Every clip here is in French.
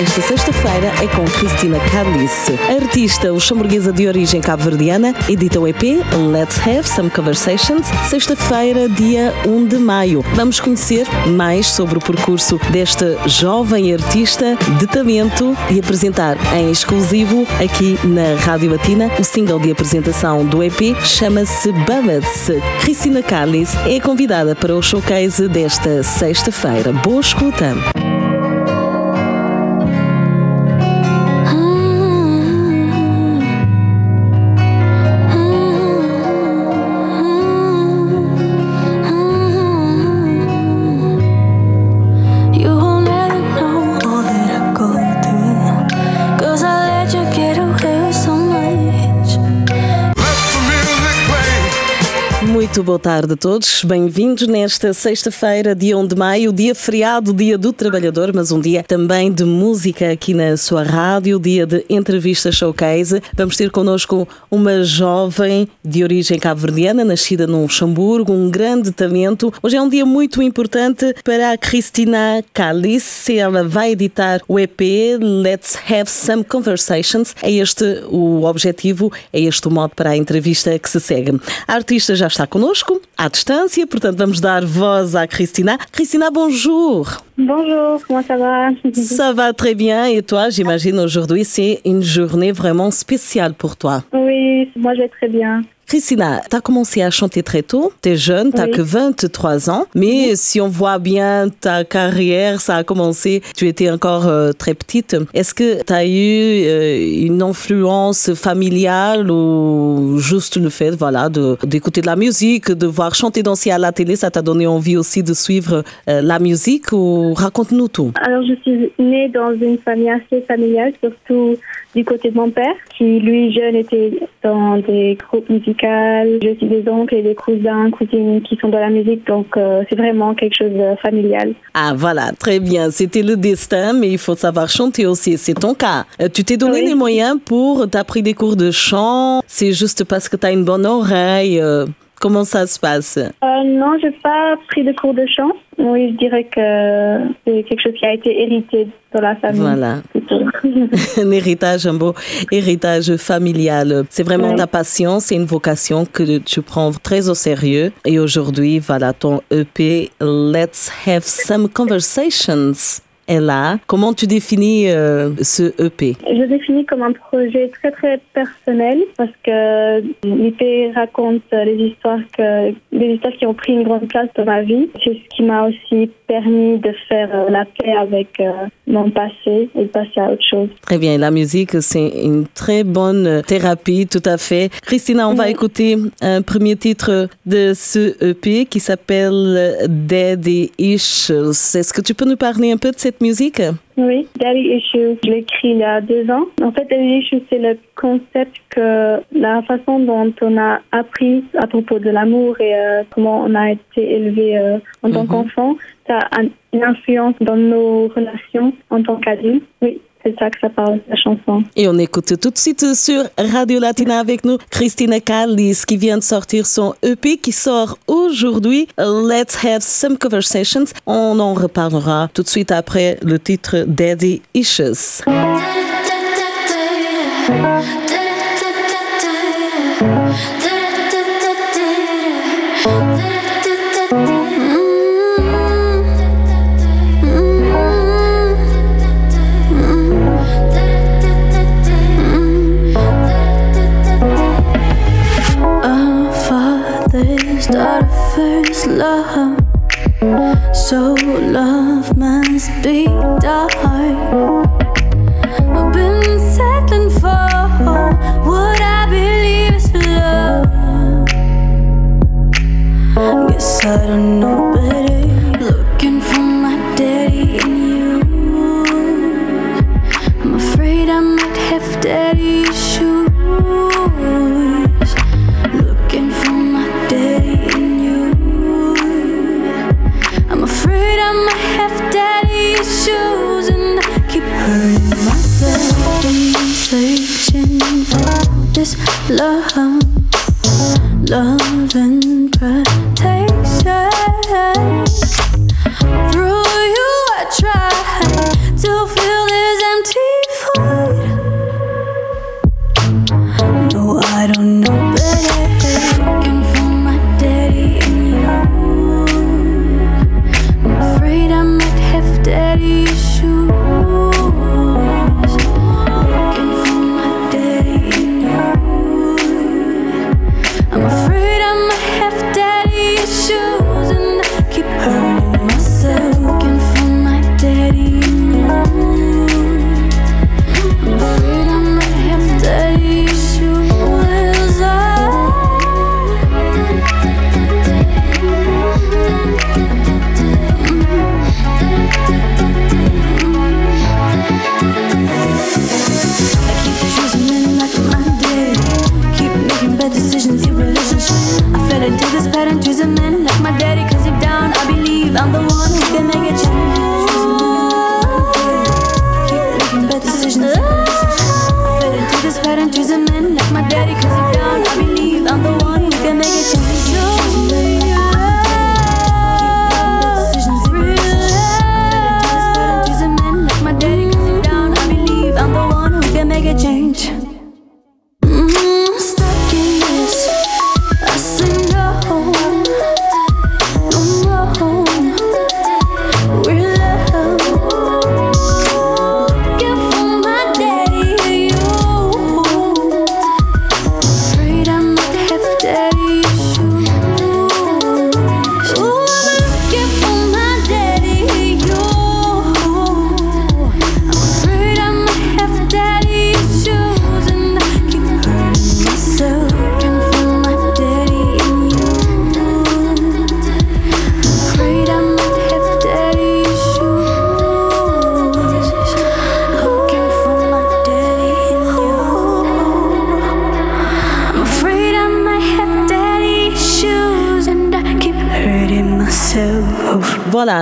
Esta sexta-feira é com Cristina Carlice. A artista luxemburguesa de origem cabo-verdiana edita o EP Let's Have Some Conversations, sexta-feira, dia 1 de maio. Vamos conhecer mais sobre o percurso desta jovem artista de talento e apresentar em exclusivo aqui na Rádio Latina o single de apresentação do EP chama-se Bullets. Cristina Carlice é convidada para o showcase desta sexta-feira. Boa escuta! Muito boa tarde a todos, bem-vindos nesta sexta-feira, dia 1 de maio, dia feriado, dia do trabalhador, mas um dia também de música aqui na sua rádio, dia de entrevista showcase. Vamos ter connosco uma jovem de origem cabo-verdiana, nascida no Luxemburgo, um grande talento. Hoje é um dia muito importante para a Cristina Calice, ela vai editar o EP Let's Have Some Conversations. É este o objetivo, é este o modo para a entrevista que se segue. A artista já está connosco, à distância, portanto vamos dar voz à Cristina. Cristina, bonjour. Bonjour, comment ça va Ça va très bien et toi, j'imagine aujourd'hui c'est une journée vraiment spéciale pour toi. Oui, moi je vais très bien. Christina, tu as commencé à chanter très tôt, tu es jeune, tu Oui. que 23 ans, mais si on voit bien ta carrière, ça a commencé, tu étais encore euh, très petite. Est-ce que tu as eu euh, une influence familiale ou juste le fait voilà, de- d'écouter de, la musique, de voir chanter danser à la télé, ça t'a donné envie aussi de suivre euh, la musique ou raconte-nous tout. Alors je suis née dans une famille assez familiale, surtout du côté de mon père, qui lui jeune était dans des groupes musicaux. J'ai aussi des oncles et des cousins, cousines qui sont dans la musique, donc euh, c'est vraiment quelque chose de familial. Ah voilà, très bien. C'était le destin, mais il faut savoir chanter aussi. C'est ton cas. Euh, tu t'es donné Oui. les moyens pour, t'as pris des cours de chant. C'est juste parce que tu as une bonne oreille. Comment ça se passe? Euh, non, j'ai pas pris de cours de chant. Oui, je dirais que c'est quelque chose qui a été hérité dans la famille. Voilà. Un héritage, un beau héritage familial. C'est vraiment ta passion, c'est une vocation que tu prends très au sérieux. Et aujourd'hui, voilà, ton EP Let's Have Some Conversations est là. Comment tu définis euh, ce EP Je le définis comme un projet très très personnel parce que l'IP raconte les histoires que des histoires qui ont pris une grande place dans ma vie. C'est ce qui m'a aussi permis de faire euh, la paix avec euh, mon passé et de passer à autre chose. Très bien, la musique, c'est une très bonne thérapie, tout à fait. Christina, on va écouter un premier titre de ce EP qui s'appelle Daddy Issues. Est-ce que tu peux nous parler un peu de cette musique? Oui, Daddy Issues, je l'ai écrit il y a deux ans. En fait, Daddy Issues, c'est le concept que la façon dont on a appris à propos de l'amour et euh, comment on a été élevé euh, en tant Mhm. qu'enfant, ça a un- une influence dans nos relations en tant qu'adulte. Oui, c'est ça que ça parle, la chanson. Et on écoute tout de suite sur Radio Latina avec nous Christina Callis qui vient de sortir son EP qui sort aujourd'hui. Let's Have Some Conversations. On en reparlera tout de suite après le titre Daddy Issues. First love. So love must be dark. I've been settling for what I believe is love. Guess I don't know better. Looking for my daddy in you. I'm afraid I might have daddy issues.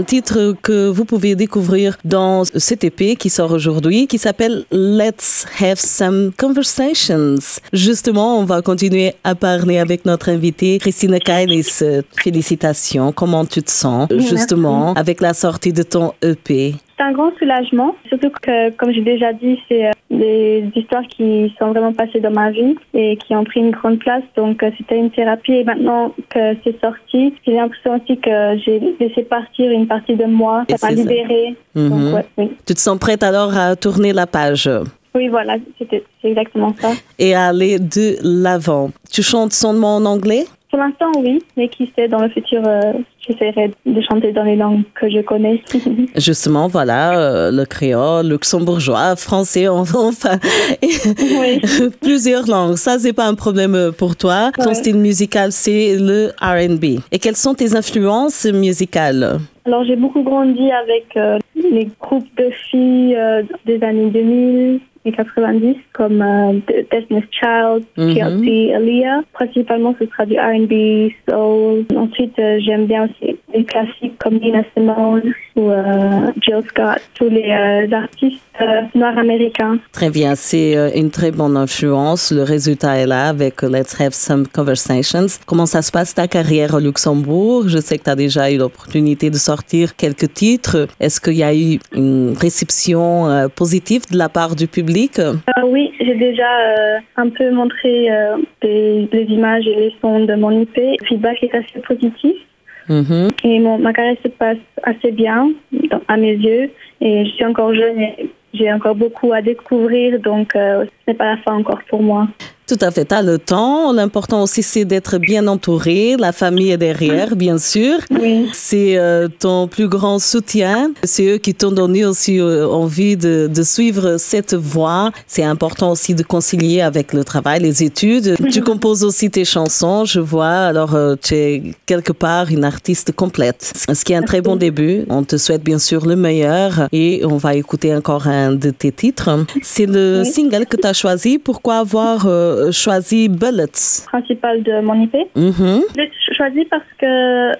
Un titre que vous pouvez découvrir dans cet EP qui sort aujourd'hui, qui s'appelle Let's Have Some Conversations. Justement, on va continuer à parler avec notre invitée Christina Kainis. Félicitations. Comment tu te sens justement avec la sortie de ton EP? C'est un grand soulagement, surtout que, comme j'ai déjà dit, c'est euh, des histoires qui sont vraiment passées dans ma vie et qui ont pris une grande place. Donc, euh, c'était une thérapie. Et maintenant que c'est sorti, j'ai l'impression aussi que j'ai laissé partir une partie de moi. Ça m'a libérée. Mhm. Donc, ouais, oui. Tu te sens prête alors à tourner la page? Oui, voilà, c'est exactement ça. et à aller de l'avant. Tu chantes seulement en anglais? Pour l'instant, oui, mais qui sait, dans le futur, euh, j'essaierai de chanter dans les langues que je connais. Justement, voilà, euh, le créole, luxembourgeois, français, enfin, Oui. plusieurs langues. Ça, c'est pas un problème euh, pour toi. Ton style musical, c'est le R&B. Et quelles sont tes influences musicales? Alors, j'ai beaucoup grandi avec euh, les groupes de filles euh, des années 2000 et 90, comme euh, Destiny's Child, Mhm. TLC, Aaliyah. Principalement, ce sera du R&B, soul. Ensuite, euh, j'aime bien aussi les classiques comme Nina Simone ou euh, Jill Scott, tous les euh, artistes euh, noirs américains. Très bien, c'est euh, une très bonne influence. Le résultat est là avec Let's Have Some Conversations. Comment ça se passe ta carrière au Luxembourg? Je sais que tu as déjà eu l'opportunité de sortir quelques titres. Est-ce qu'il y a eu une réception euh, positive de la part du public? Euh, oui, j'ai déjà euh, un peu montré euh, des, les images et les sons de mon IP. Le feedback est assez positif. Mhm. Et mon, ma carrière se passe assez bien dans- à mes yeux. Et je suis encore jeune et j'ai encore beaucoup à découvrir, donc ce n'est pas la fin encore pour moi. Tout à fait, tu as le temps. L'important aussi, c'est d'être bien entouré. La famille est derrière, bien sûr. Oui. C'est euh, ton plus grand soutien. C'est eux qui t'ont donné aussi euh, envie de, de suivre cette voie. C'est important aussi de concilier avec le travail, les études. Tu composes aussi tes chansons, je vois. Alors, euh, tu es quelque part une artiste complète. Ce qui est un très bon début. On te souhaite bien sûr le meilleur et on va écouter encore un de tes titres. C'est le single que tu as choisi. Pourquoi avoir choisi Bullets? Principal de mon IP. Mhm. Je l'ai cho- choisi parce que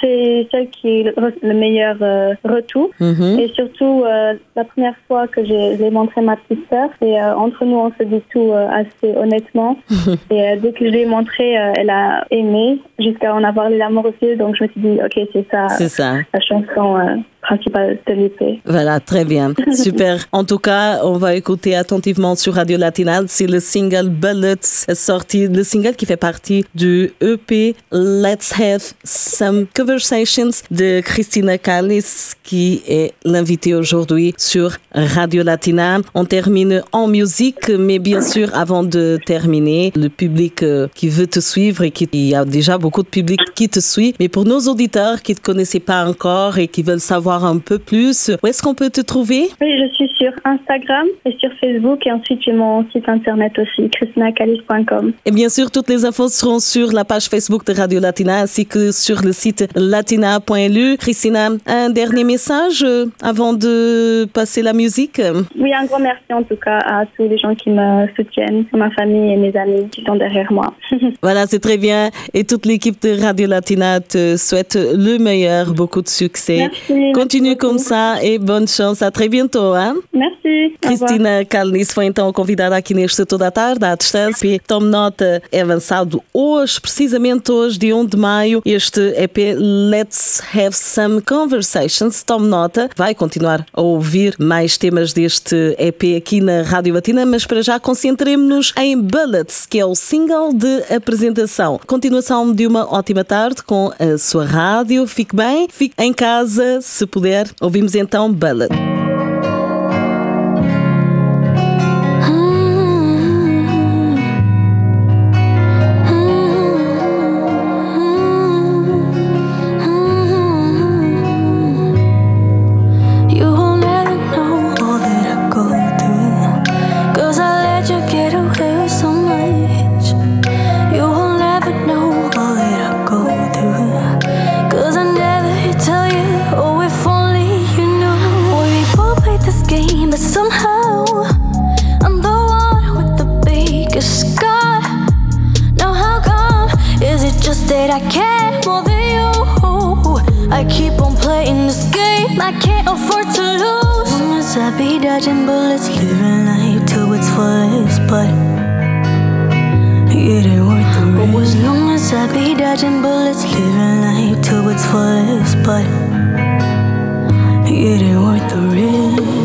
c'est celle qui est le, le meilleur euh, retour. Mhm. Et surtout, euh, la première fois que j'ai montré ma petite sœur, et euh, entre nous, on se dit tout assez honnêtement. et dès que je l'ai montré, euh, elle a aimé jusqu'à en avoir les larmes aux yeux. Donc je me suis dit, ok, c'est ça, C'est ça. la chanson Voilà, très bien. Super. En tout cas, on va écouter attentivement sur Radio Latina. C'est le single Bullets sorti, le single qui fait partie du EP Let's Have Some Conversations de Christina Callis, qui est l'invitée aujourd'hui sur Radio Latina. On termine en musique, mais bien sûr, avant de terminer, le public euh, qui veut te suivre et qui, il y a déjà beaucoup de public qui te suit, mais pour nos auditeurs qui ne te connaissaient pas encore et qui veulent savoir un peu plus, où est-ce qu'on peut te trouver? Oui, je suis sur Instagram et sur Facebook et ensuite j'ai mon site internet aussi, christinacalis.com. Et bien sûr, toutes les infos seront sur la page Facebook de Radio Latina ainsi que sur le site latina.lu. Christina, un dernier message euh, avant de passer la musique? Oui, un grand merci en tout cas à tous les gens qui me soutiennent, ma famille et mes amis qui sont derrière moi. Voilà, c'est très bien. Et toute l'équipe de Radio Latina te souhaite le meilleur, beaucoup de succès. Merci, Continue comme ça et bonne chance. À très bientôt, hein? Merci. Cristina Calnis foi então convidada aqui neste Toda a Tarde, à distância. E tome nota, é avançado hoje, precisamente hoje, de 1 de maio, este EP Let's Have Some Conversations. Tome nota, vai continuar a ouvir mais temas deste EP aqui na Rádio Latina, mas para já concentremos-nos em Bullets, que é o single de apresentação. Continuação de uma ótima tarde com a sua rádio. Fique bem, fique em casa, se puder. Ouvimos então Bullet. That I care more than you? I keep on playing this game, I can't afford to lose. As I be dodging bullets, living life to its fullest, but it ain't worth the risk. Oh, as long as I be dodging bullets, living life to its fullest, but it ain't worth the risk.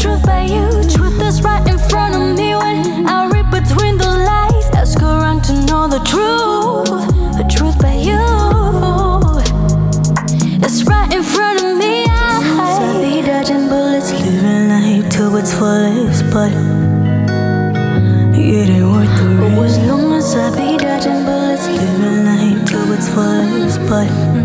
Truth, by you. Truth is right in front of me when I read between the lies. Ask around to know the truth, the truth by you. It's right in front of me. I be dodging bullets, living life to its fullest, but it ain't worth the risk. Oh, as long as I be dodging bullets, living life to its fullest, but